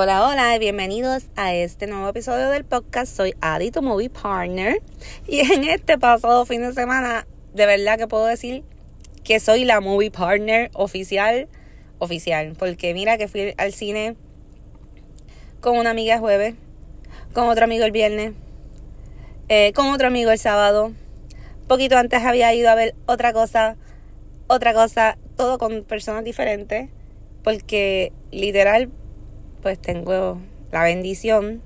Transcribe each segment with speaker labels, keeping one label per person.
Speaker 1: Hola, hola bienvenidos a este nuevo episodio del podcast. Soy Adi, tu movie partner. Y en este pasado fin de semana, de verdad que puedo decir que soy la movie partner oficial. Oficial. Porque mira que fui al cine con una amiga el jueves, con otro amigo el viernes, eh, con otro amigo el sábado. Poquito antes había ido a ver otra cosa, otra cosa, todo con personas diferentes. Porque literal pues tengo la bendición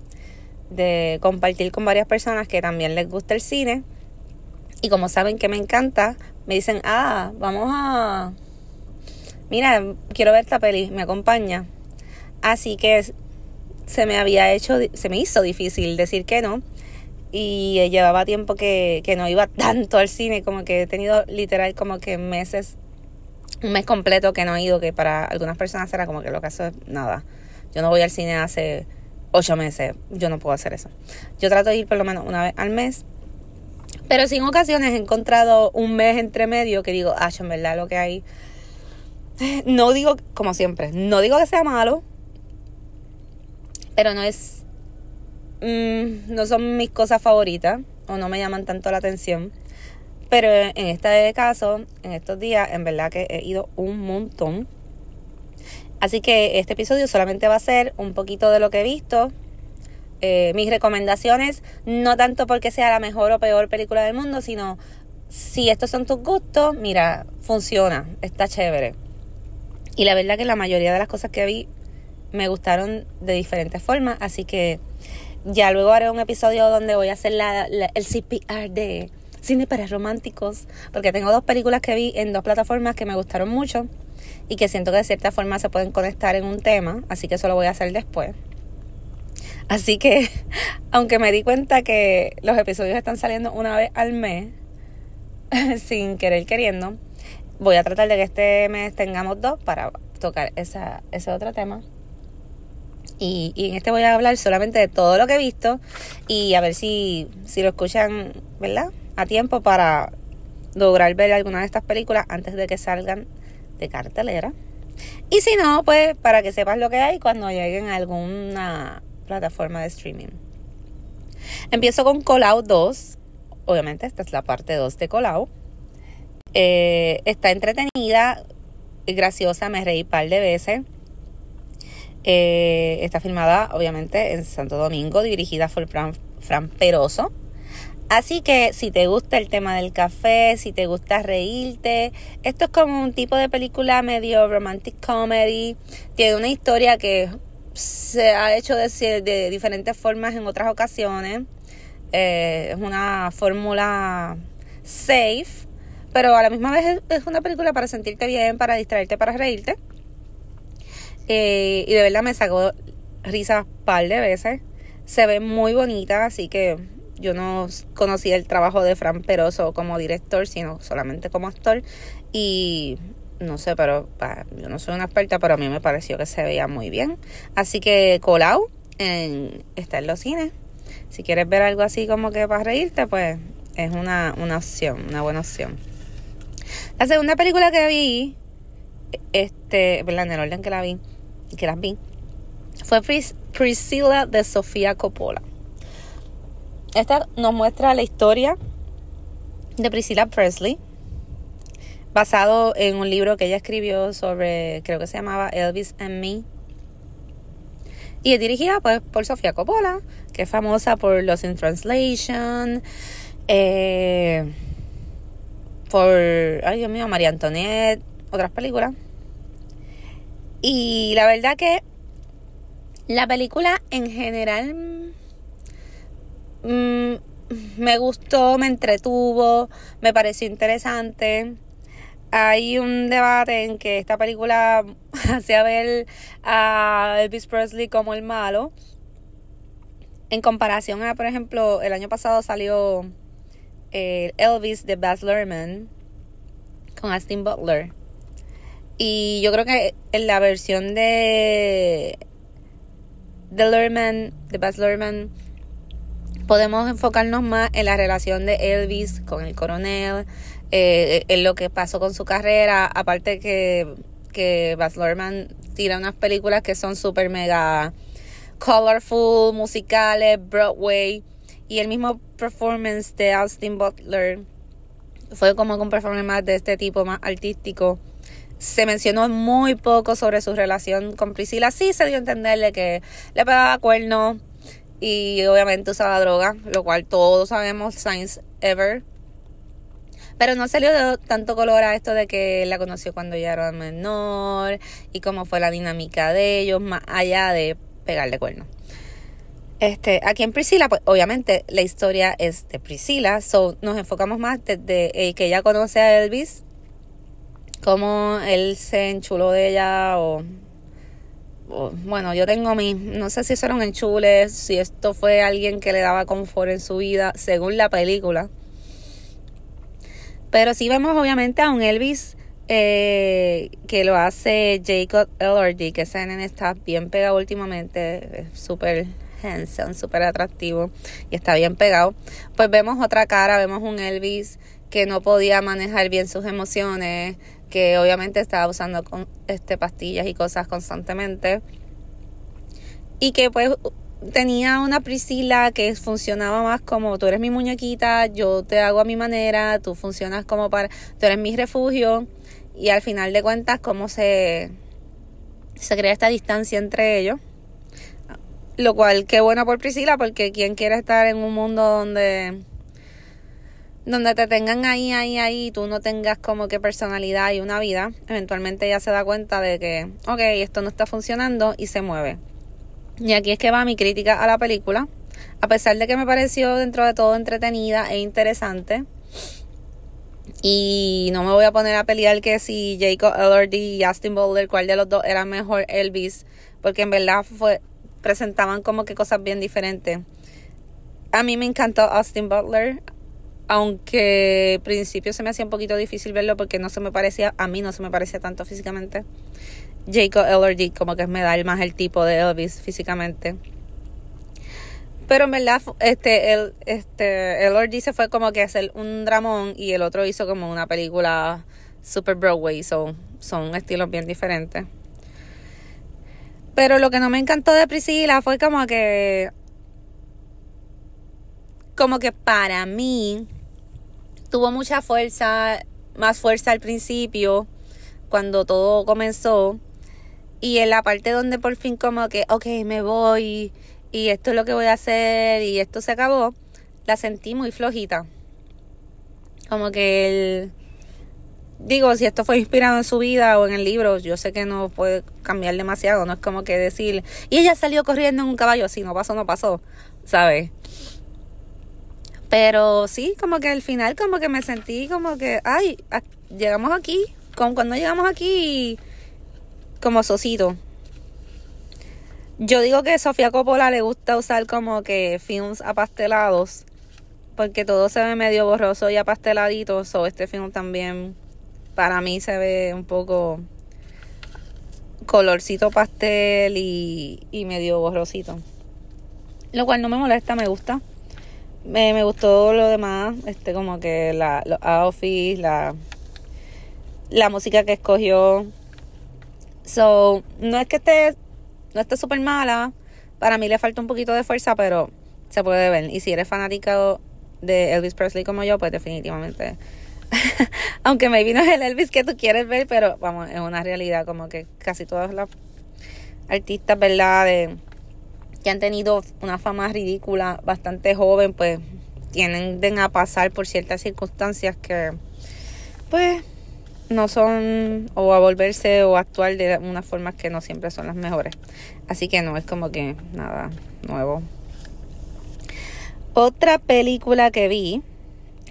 Speaker 1: de compartir con varias personas que también les gusta el cine. Y como saben que me encanta, me dicen, ah, vamos a... Mira, quiero ver esta peli, me acompaña. Así que se me había hecho, se me hizo difícil decir que no. Y llevaba tiempo que, que no iba tanto al cine, como que he tenido literal como que meses, un mes completo que no he ido, que para algunas personas era como que lo que hace nada. Yo no voy al cine hace ocho meses. Yo no puedo hacer eso. Yo trato de ir por lo menos una vez al mes. Pero sin ocasiones he encontrado un mes entre medio que digo, ah, en verdad lo que hay. No digo, como siempre, no digo que sea malo. Pero no es. Mm, no son mis cosas favoritas. O no me llaman tanto la atención. Pero en este caso, en estos días, en verdad que he ido un montón. Así que este episodio solamente va a ser un poquito de lo que he visto, eh, mis recomendaciones, no tanto porque sea la mejor o peor película del mundo, sino si estos son tus gustos, mira, funciona, está chévere. Y la verdad que la mayoría de las cosas que vi me gustaron de diferentes formas, así que ya luego haré un episodio donde voy a hacer el CPR de cine para románticos, porque tengo dos películas que vi en dos plataformas que me gustaron mucho y que siento que de cierta forma se pueden conectar en un tema, así que eso lo voy a hacer después. Así que, aunque me di cuenta que los episodios están saliendo una vez al mes, sin querer queriendo, voy a tratar de que este mes tengamos dos para tocar esa, ese otro tema. Y, y, en este voy a hablar solamente de todo lo que he visto y a ver si, si lo escuchan, ¿verdad? A tiempo para lograr ver alguna de estas películas antes de que salgan de cartelera. Y si no, pues para que sepas lo que hay cuando lleguen a alguna plataforma de streaming. Empiezo con Call 2. Obviamente esta es la parte 2 de Call eh, está entretenida y graciosa, me reí un par de veces. Eh, está filmada obviamente en Santo Domingo, dirigida por Fran Peroso. Así que si te gusta el tema del café, si te gusta reírte, esto es como un tipo de película medio romantic comedy. Tiene una historia que se ha hecho de, de diferentes formas en otras ocasiones. Eh, es una fórmula safe, pero a la misma vez es, una película para sentirte bien, para distraerte, para reírte. Eh, y de verdad me sacó risas par de veces. Se ve muy bonita, así que yo no conocía el trabajo de Fran Peroso como director, sino solamente como actor. Y no sé, pero yo no soy una experta, pero a mí me pareció que se veía muy bien. Así que Colau en, está en los cines. Si quieres ver algo así como que para reírte, pues es una, una opción, una buena opción. La segunda película que vi, este, ¿verdad? En el orden que la vi, que las vi, fue Priscilla de Sofía Coppola. Esta nos muestra la historia de Priscilla Presley, basado en un libro que ella escribió sobre, creo que se llamaba Elvis and Me. Y es dirigida pues, por Sofía Coppola, que es famosa por Los in Translation, eh, por, ay Dios mío, María Antoinette, otras películas. Y la verdad que la película en general Mm, me gustó, me entretuvo, me pareció interesante. Hay un debate en que esta película hacía ver a Elvis Presley como el malo. En comparación a, por ejemplo, el año pasado salió eh, Elvis de Baz Luhrmann con Austin Butler. Y yo creo que en la versión de de Luhrmann, de Baz Luhrmann, podemos enfocarnos más en la relación de Elvis con el coronel, eh, en lo que pasó con su carrera, aparte que, que Baz Luhrmann tira unas películas que son súper mega colorful, musicales, Broadway y el mismo performance de Austin Butler fue como un performance más de este tipo, más artístico. Se mencionó muy poco sobre su relación con Priscila. Sí se dio a entenderle que le pegaba cuerno y obviamente usaba droga, lo cual todos sabemos, science ever. Pero no salió de tanto color a esto de que la conoció cuando ya era menor y cómo fue la dinámica de ellos, más allá de pegarle cuerno. Este, aquí en Priscila, pues obviamente la historia es de Priscila, so nos enfocamos más desde eh, que ella conoce a Elvis, cómo él se enchuló de ella o, bueno, yo tengo mi, no sé si eso era un enchule, si esto fue alguien que le daba confort en su vida, según la película. Pero sí vemos obviamente a un Elvis eh, que lo hace Jacob Elordi, que ese nene está bien pegado últimamente, súper handsome, súper atractivo y está bien pegado. Pues vemos otra cara, vemos un Elvis que no podía manejar bien sus emociones, que obviamente estaba usando con, este, pastillas y cosas constantemente. Y que pues tenía una Priscila que funcionaba más como tú eres mi muñequita, yo te hago a mi manera, tú funcionas como para, tú eres mi refugio. Y al final de cuentas, cómo se, se crea esta distancia entre ellos. Lo cual, qué bueno por Priscila, porque quien quiere estar en un mundo donde donde te tengan ahí, ahí, ahí, y tú no tengas como que personalidad y una vida, eventualmente ella se da cuenta de que, ok, esto no está funcionando y se mueve. Y aquí es que va mi crítica a la película. A pesar de que me pareció dentro de todo entretenida e interesante. Y no me voy a poner a pelear que si Jacob Elordi y Austin Butler, cuál de los dos era mejor Elvis, porque en verdad fue, presentaban como que cosas bien diferentes. A mí me encantó Austin Butler, aunque al principio se me hacía un poquito difícil verlo porque no se me parecía, a mí no se me parecía tanto físicamente. Jacob Elordi como que me da más el tipo de Elvis físicamente. Pero en verdad, este, el, este, se fue como que a hacer un dramón y el otro hizo como una película super Broadway, so, son estilos bien diferentes. Pero lo que no me encantó de Priscila fue como que. Como que para mí tuvo mucha fuerza, más fuerza al principio, cuando todo comenzó. Y en la parte donde por fin, como que, ok, me voy y esto es lo que voy a hacer y esto se acabó, la sentí muy flojita. Como que el digo, si esto fue inspirado en su vida o en el libro, yo sé que no puede cambiar demasiado, no es como que decir, y ella salió corriendo en un caballo, si no pasó, no pasó, ¿sabes? Pero sí, como que al final como que me sentí como que, ay, llegamos aquí, como cuando llegamos aquí, como sosito. Yo digo que Sofía Coppola le gusta usar como que films apastelados, porque todo se ve medio borroso y apasteladito, o este film también para mí se ve un poco colorcito pastel y, y medio borrosito. Lo cual no me molesta, me gusta. Me, me gustó lo demás, este como que la, los outfits, la, la música que escogió. So, no es que esté, no esté súper mala. Para mí le falta un poquito de fuerza, pero se puede ver. Y si eres fanático de Elvis Presley como yo, pues definitivamente Aunque maybe no es el Elvis que tú quieres ver, pero vamos, es una realidad como que casi todas las artistas, ¿verdad? De, que han tenido una fama ridícula bastante joven, pues tienden a pasar por ciertas circunstancias que, pues, no son, o a volverse o actuar de unas formas que no siempre son las mejores. Así que no es como que nada nuevo. Otra película que vi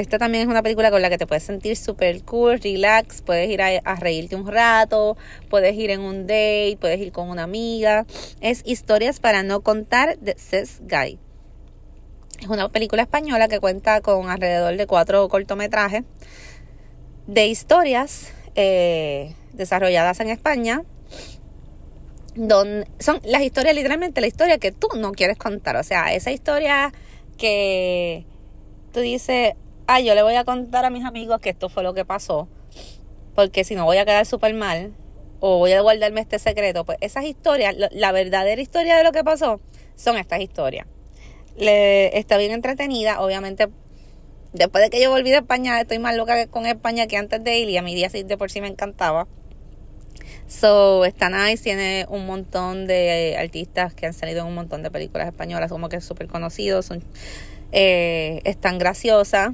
Speaker 1: esta también es una película con la que te puedes sentir súper cool, relax, puedes ir a, reírte un rato, puedes ir en un date, puedes ir con una amiga. Es Historias para no contar de Cess Guy. Es una película española que cuenta con alrededor de cuatro cortometrajes de historias eh, desarrolladas en España. Donde son las historias, literalmente la historia que tú no quieres contar. O sea, esa historia que tú dices, yo le voy a contar a mis amigos que esto fue lo que pasó, porque si no voy a quedar súper mal, o voy a guardarme este secreto, pues esas historias, la verdadera historia de lo que pasó, son estas historias. Le, está bien entretenida, obviamente. Después de que yo volví de España, estoy más loca con España que antes de ir y a mi día sí de por sí me encantaba. So, está nice, tiene un montón de artistas que han salido en un montón de películas españolas, como que es súper conocidos, son, eh, están graciosas.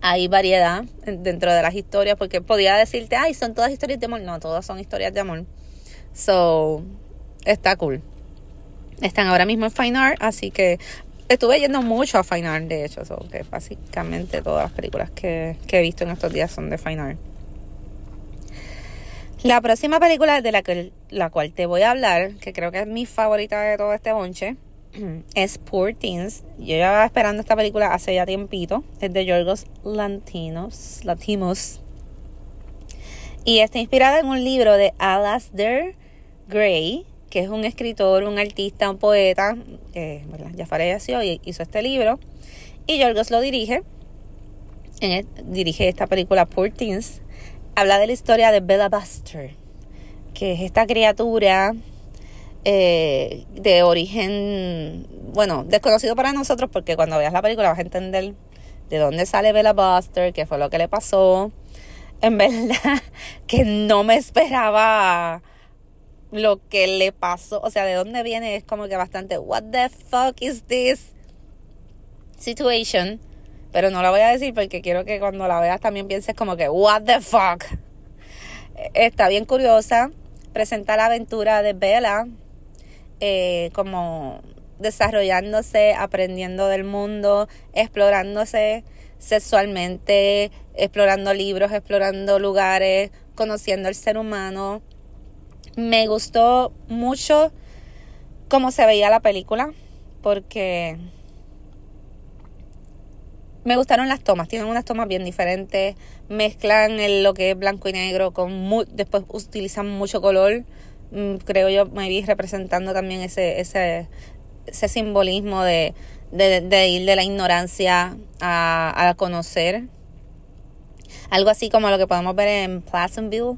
Speaker 1: Hay variedad dentro de las historias, porque podía decirte, ay, son todas historias de amor. No, todas son historias de amor. So, está cool. Están ahora mismo en Fine Art, así que estuve yendo mucho a Fine Art, de hecho, so, básicamente todas las películas que, que he visto en estos días son de Fine Art. La próxima película de la, que, la cual te voy a hablar, que creo que es mi favorita de todo este bonche, Teens. Yo ya esperando esta película hace ya tiempito. Es de Yorgos Lantinos, Latimos. Y está inspirada en un libro de Alasdair Gray, que es un escritor, un artista, un poeta, que ya falleció y hizo este libro. Y Yorgos lo dirige. dirige esta película Poor Teens habla de la historia de Bella Buster, que es esta criatura eh, de origen, bueno, desconocido para nosotros, porque cuando veas la película vas a entender de dónde sale Bella Buster, qué fue lo que le pasó. En verdad, que no me esperaba lo que le pasó, o sea, de dónde viene es como que bastante, what the fuck is this situation? Pero no la voy a decir porque quiero que cuando la veas también pienses como que, what the fuck. Está bien curiosa. Presenta la aventura de Bella eh, como desarrollándose, aprendiendo del mundo, explorándose sexualmente, explorando libros, explorando lugares, conociendo al ser humano. Me gustó mucho cómo se veía la película porque me gustaron las tomas, tienen unas tomas bien diferentes, mezclan el, lo que es blanco y negro con después utilizan mucho color. Mm, creo yo me vi representando también ese ese ese simbolismo de, de, ir de la ignorancia a, a conocer. Algo así como lo que podemos ver en Pleasantville,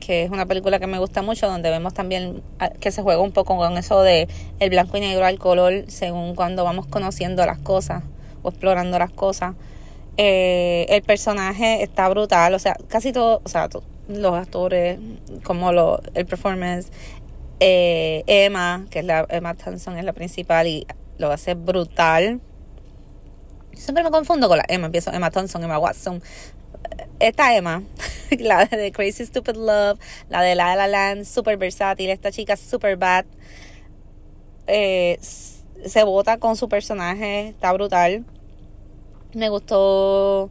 Speaker 1: que es una película que me gusta mucho, donde vemos también ah, que se juega un poco con eso de el blanco y negro al color, según cuando vamos conociendo las cosas o explorando las cosas. Eh, el personaje está brutal, o sea, casi todo, o sea, los actores, como lo, el performance, eh, Emma, que es la, Emma Thompson es la principal y lo hace brutal. Siempre me confundo con la Emma, empiezo Emma Thompson, Emma Watson. Esta Emma, la de Crazy Stupid Love, la de La La Land, super versátil, esta chica super bad. Eh, se vota con su personaje, está brutal. Me gustó,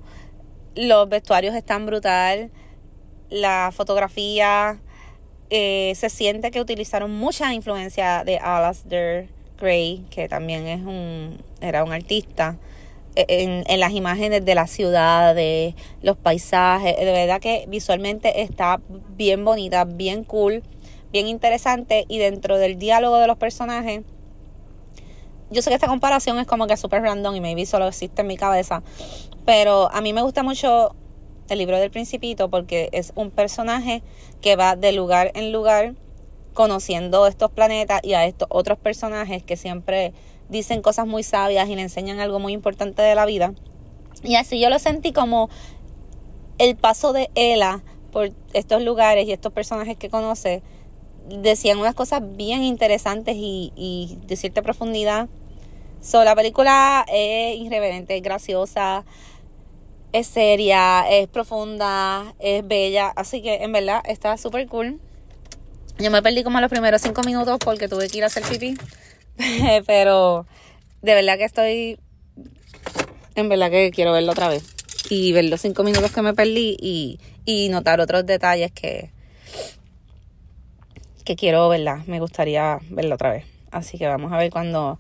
Speaker 1: los vestuarios están brutal, la fotografía, eh, se siente que utilizaron mucha influencia de Alasdair Gray, que también es un, era un artista. E, en, en, las imágenes de la ciudad, de los paisajes, de verdad que visualmente está bien bonita, bien cool, bien interesante y dentro del diálogo de los personajes yo sé que esta comparación es como que súper random y maybe solo existe en mi cabeza, pero a mí me gusta mucho el libro del principito porque es un personaje que va de lugar en lugar conociendo estos planetas y a estos otros personajes que siempre dicen cosas muy sabias y le enseñan algo muy importante de la vida. Y así yo lo sentí como el paso de Ella por estos lugares y estos personajes que conoce decían unas cosas bien interesantes y, y de cierta profundidad So, la película es irreverente, es graciosa, es seria, es profunda, es bella. Así que en verdad está súper cool. Yo me perdí como los primeros cinco minutos porque tuve que ir a hacer pipí. Pero de verdad que estoy. En verdad que quiero verlo otra vez. Y ver los cinco minutos que me perdí y, y notar otros detalles que, que quiero, ¿verdad? Me gustaría verlo otra vez. Así que vamos a ver cuando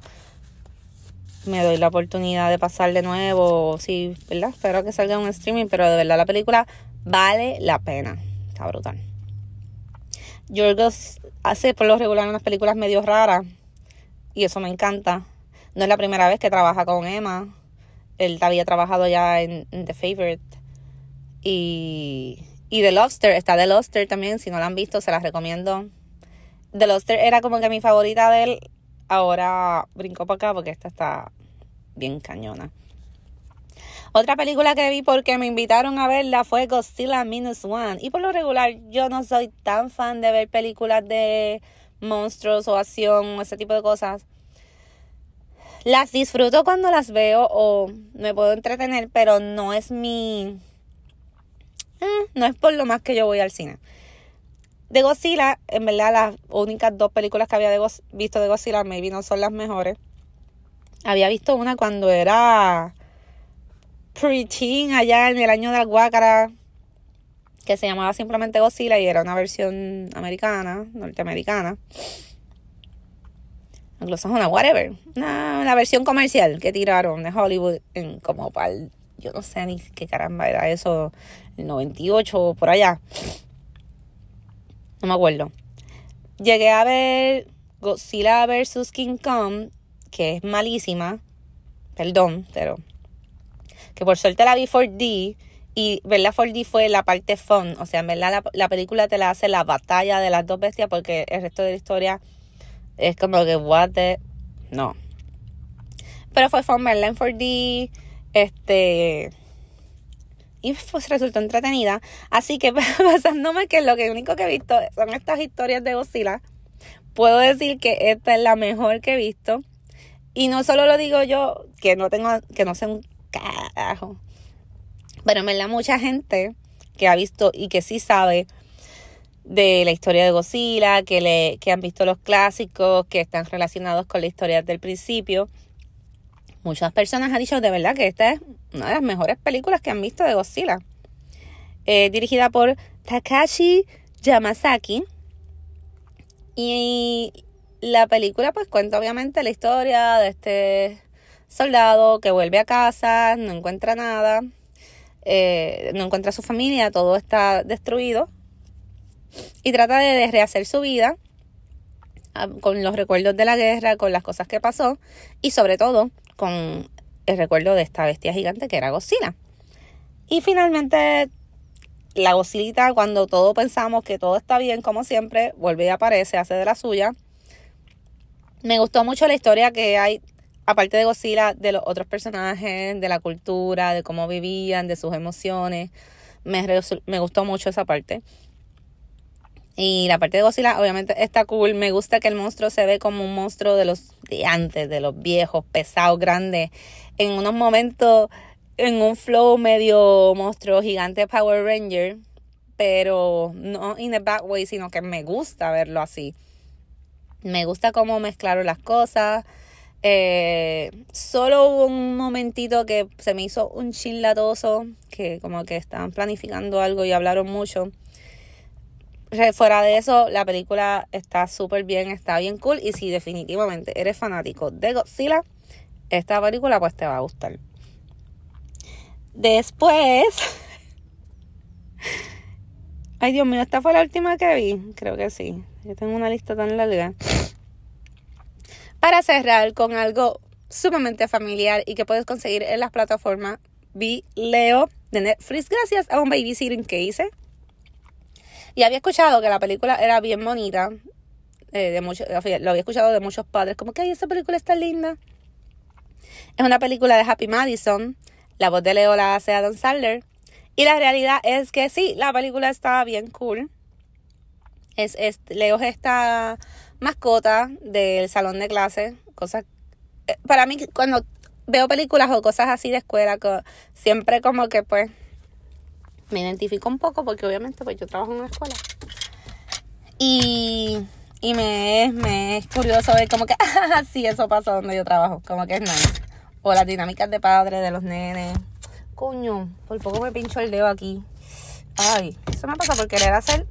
Speaker 1: me doy la oportunidad de pasar de nuevo. Sí, ¿verdad? Espero que salga un streaming, pero de verdad la película vale la pena. Está brutal. Yorgos hace por lo regular unas películas medio raras y eso me encanta. No es la primera vez que trabaja con Emma. Él había trabajado ya en, The Favorite. Y, y The Lobster, está The Lobster también. Si no la han visto, se las recomiendo. The Lobster era como que mi favorita de él ahora brinco para acá porque esta está bien cañona. Otra película que vi porque me invitaron a verla fue Godzilla Minus One. Y por lo regular yo no soy tan fan de ver películas de monstruos o acción o ese tipo de cosas. Las disfruto cuando las veo o me puedo entretener, pero no es mi... Eh, no es por lo más que yo voy al cine. De Godzilla, en verdad las únicas dos películas que había visto de Godzilla maybe no son las mejores. Había visto una cuando era preteen allá en el año de la guácara que se llamaba simplemente Godzilla y era una versión americana, norteamericana anglosajona, whatever. Una, una versión comercial que tiraron de Hollywood en como para el, yo no sé ni qué caramba era eso, el 98 por allá. No me acuerdo. Llegué a ver Godzilla vs. King Kong, que es malísima. Perdón, pero. Que por suerte la vi 4D. Y verla 4D fue la parte fun. O sea, en verdad la, la película te la hace la batalla de las dos bestias porque el resto de la historia es como que, what the... No. Pero fue fun verla en 4D. Este... Y pues resultó entretenida. Así que pasándome que lo que único que he visto son estas historias de Godzilla. Puedo decir que esta es la mejor que he visto. Y no solo lo digo yo, que no tengo, que no sé un carajo. Pero en verdad mucha gente que ha visto y que sí sabe de la historia de Godzilla, que, le, que han visto los clásicos, que están relacionados con la historia del principio. Muchas personas han dicho de verdad que esta es una de las mejores películas que han visto de Godzilla. Eh, dirigida por Takashi Yamazaki. Y la película pues cuenta obviamente la historia de este soldado que vuelve a casa, no encuentra nada, eh, no encuentra su familia, todo está destruido y trata de rehacer su vida ah, con los recuerdos de la guerra, con las cosas que pasó y sobre todo con el recuerdo de esta bestia gigante que era Godzilla. Y finalmente la Godzilla, cuando todos pensamos que todo está bien, como siempre, vuelve y aparece, hace de la suya. Me gustó mucho la historia que hay, aparte de Godzilla, de los otros personajes, de la cultura, de cómo vivían, de sus emociones. Me gustó mucho esa parte. Y la parte de Godzilla obviamente está cool. Me gusta que el monstruo se ve como un monstruo de los de antes, de los viejos, pesados, grandes. En unos momentos, en un flow medio monstruo gigante Power Ranger. Pero no in a bad way, sino que me gusta verlo así. Me gusta cómo mezclaron las cosas. Eh, solo hubo un momentito que se me hizo un chillatoso, que como que estaban planificando algo y hablaron mucho fuera de eso, la película está súper bien, está bien cool. Y si definitivamente eres fanático de Godzilla, esta película pues te va a gustar. Después... Ay, Dios mío, esta fue la última que vi. Creo que sí. Yo tengo una lista tan larga. Para cerrar con algo sumamente familiar y que puedes conseguir en las plataformas, vi Leo de Netflix gracias a un babysitting que hice. Y había escuchado que la película era bien bonita. Eh, de lo había escuchado de muchos padres. Como que, ay, esa película está linda. Es una película de Happy Madison. La voz de Leo la hace Adam Sandler. Y la realidad es que sí, la película está bien cool. Es, es, Leo es esta mascota del salón de clase. Cosas. Eh, para mí, cuando veo películas o cosas así de escuela, siempre como que pues me identifico un poco porque obviamente pues yo trabajo en una escuela. Y, y me, me es curioso ver como que, ah, sí, eso pasa donde yo trabajo, como que es nice. O las dinámicas de padre, de los nenes. Coño, por poco me pincho el dedo aquí. Ay, eso me pasa por querer hacer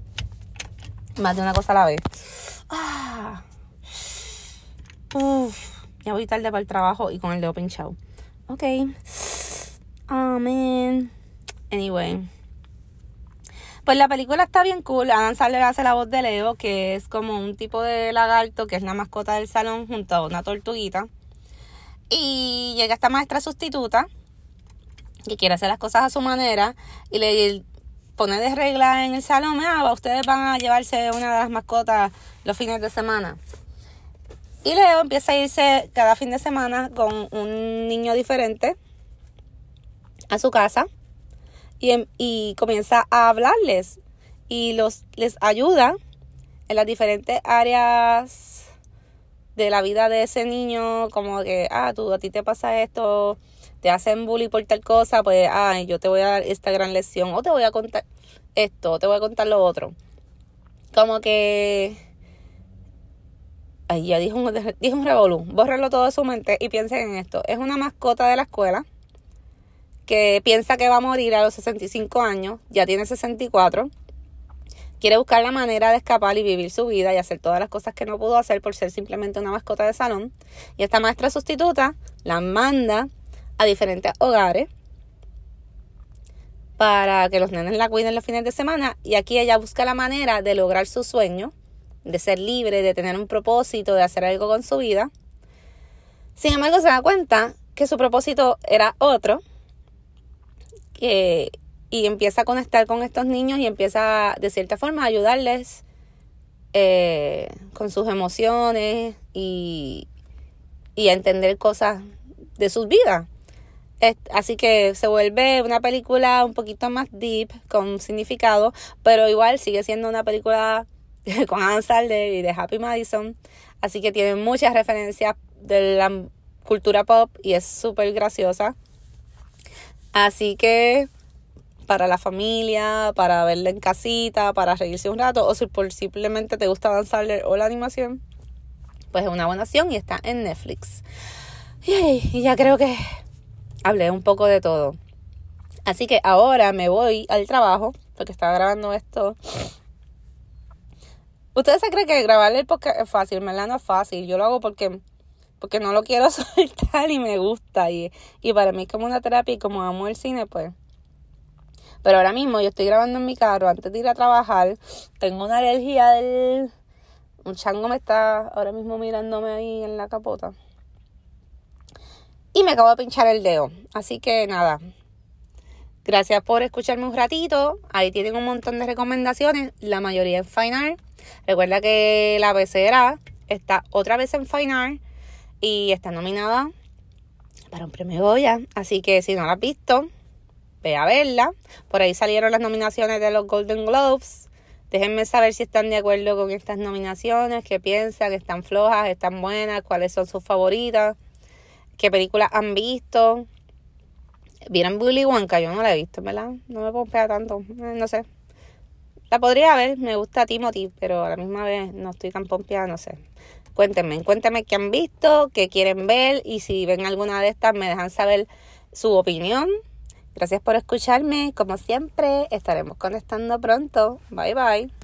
Speaker 1: más de una cosa a la vez. Ah. Uf, ya voy tarde para el trabajo y con el dedo pinchado. Ok. Amén. Anyway. Pues la película está bien cool. Adam Sandler hace la voz de Leo, que es como un tipo de lagarto, que es la mascota del salón, junto a una tortuguita. Y llega esta maestra sustituta, que quiere hacer las cosas a su manera, y le pone de regla en el salón, ah, ustedes van a llevarse una de las mascotas los fines de semana. Y Leo empieza a irse cada fin de semana con un niño diferente a su casa y, em, y comienza a hablarles y los, les ayuda en las diferentes áreas de la vida de ese niño, como que, ah, tú, a ti te pasa esto, te hacen bullying por tal cosa, pues, ay, yo te voy a dar esta gran lección, o te voy a contar esto, o te voy a contar lo otro. Como que Ay, ya dijo un, dijo un revolú. Bórrelo todo de su mente y piensen en esto. Es una mascota de la escuela que piensa que va a morir a los 65 años, ya tiene 64. Quiere buscar la manera de escapar y vivir su vida y hacer todas las cosas que no pudo hacer por ser simplemente una mascota de salón. Y esta maestra sustituta la manda a diferentes hogares para que los nenes la cuiden los fines de semana. Y aquí ella busca la manera de lograr su sueño de ser libre, de tener un propósito, de hacer algo con su vida. Sin embargo, se da cuenta que su propósito era otro que, y empieza a conectar con estos niños y empieza de cierta forma a ayudarles eh, con sus emociones y, a entender cosas de sus vidas. Así que se vuelve una película un poquito más deep, con significado, pero igual sigue siendo una película con Adam Sandler y de Happy Madison. Así que tiene muchas referencias de la cultura pop y es súper graciosa. Así que para la familia, para verla en casita, para reírse un rato, o si simplemente te gusta Sandler o la animación, pues es una buena opción y está en Netflix. Y ya creo que hablé un poco de todo. Así que ahora me voy al trabajo, porque estaba grabando esto Ustedes se creen que grabar el podcast es fácil, ¿verdad? No es fácil. Yo lo hago porque, porque no lo quiero soltar y me gusta. Y, y para mí es como una terapia y como amo el cine, pues. Pero ahora mismo yo estoy grabando en mi carro antes de ir a trabajar. Tengo una alergia del... Un chango me está ahora mismo mirándome ahí en la capota. Y me acabo de pinchar el dedo. Así que nada. Gracias por escucharme un ratito. Ahí tienen un montón de recomendaciones. La mayoría en Fine Art. Recuerda que la pecera está otra vez en Fine Art y está nominada para un premio Goya. Así que si no la has visto, ve a verla. Por ahí salieron las nominaciones de los Golden Globes. Déjenme saber si están de acuerdo con estas nominaciones, qué piensan, están flojas, están buenas, cuáles son sus favoritas, qué películas han visto. ¿Vieron Bully Wonka? Yo no la he visto, ¿verdad? No me pompea tanto, eh, no sé. La podría ver, me gusta Timothy, pero a la misma vez no estoy tan pompeada, no sé. Cuéntenme, cuéntenme qué han visto, qué quieren ver y si ven alguna de estas me dejan saber su opinión. Gracias por escucharme, como siempre, estaremos conectando pronto. Bye bye.